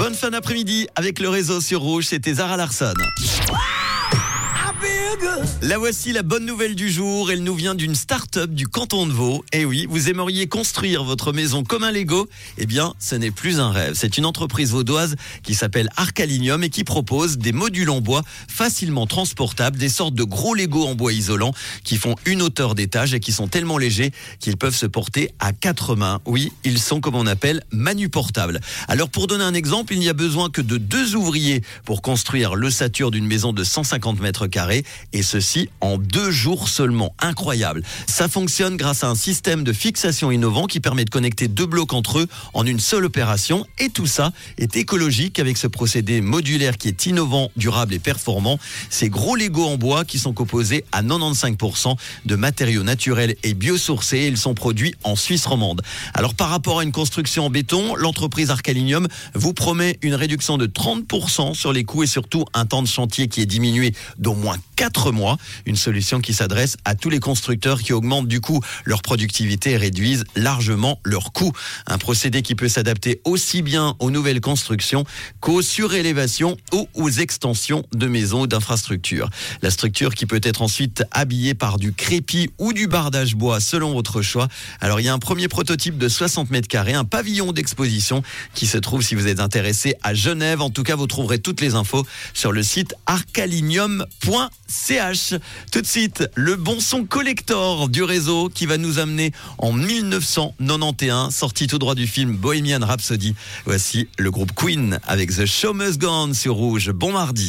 Bonne fin d'après-midi avec le réseau sur Rouge, c'était Zara Larson. La voici la bonne nouvelle du jour. Elle nous vient d'une start-up du canton de Vaud. Et oui, vous aimeriez construire votre maison comme un Lego? Eh bien, ce n'est plus un rêve. C'est une entreprise vaudoise qui s'appelle Arcalinium et qui propose des modules en bois facilement transportables, des sortes de gros Lego en bois isolant qui font une hauteur d'étage et qui sont tellement légers qu'ils peuvent se porter à quatre mains. Oui, ils sont comme on appelle manuportables. Alors, pour donner un exemple, il n'y a besoin que de deux ouvriers pour construire l'ossature d'une maison de 150 mètres carrés et ceci en deux jours seulement. Incroyable. Ça fonctionne grâce à un système de fixation innovant qui permet de connecter deux blocs entre eux en une seule opération et tout ça est écologique avec ce procédé modulaire qui est innovant, durable et performant. Ces gros Lego en bois qui sont composés à 95% de matériaux naturels et biosourcés. Ils sont produits en Suisse romande. Alors par rapport à une construction en béton, l'entreprise Arcalinium vous promet une réduction de 30% sur les coûts et surtout un temps de chantier qui est diminué d'au moins 4 mois. Une solution qui s'adresse à tous les constructeurs qui augmentent du coup leur productivité et réduisent largement leurs coûts. Un procédé qui peut s'adapter aussi bien aux nouvelles constructions qu'aux surélévations ou aux extensions de maisons ou d'infrastructures. La structure qui peut être ensuite habillée par du crépi ou du bardage bois selon votre choix. Alors il y a un premier prototype de 60 mètres carrés, un pavillon d'exposition qui se trouve si vous êtes intéressé à Genève. En tout cas, vous trouverez toutes les infos sur le site arcalinium.com. CH. Tout de suite, le bon son collector du réseau qui va nous amener en 1991, sorti tout droit du film Bohemian Rhapsody. Voici le groupe Queen avec The Show Must Go On sur Rouge. Bon mardi.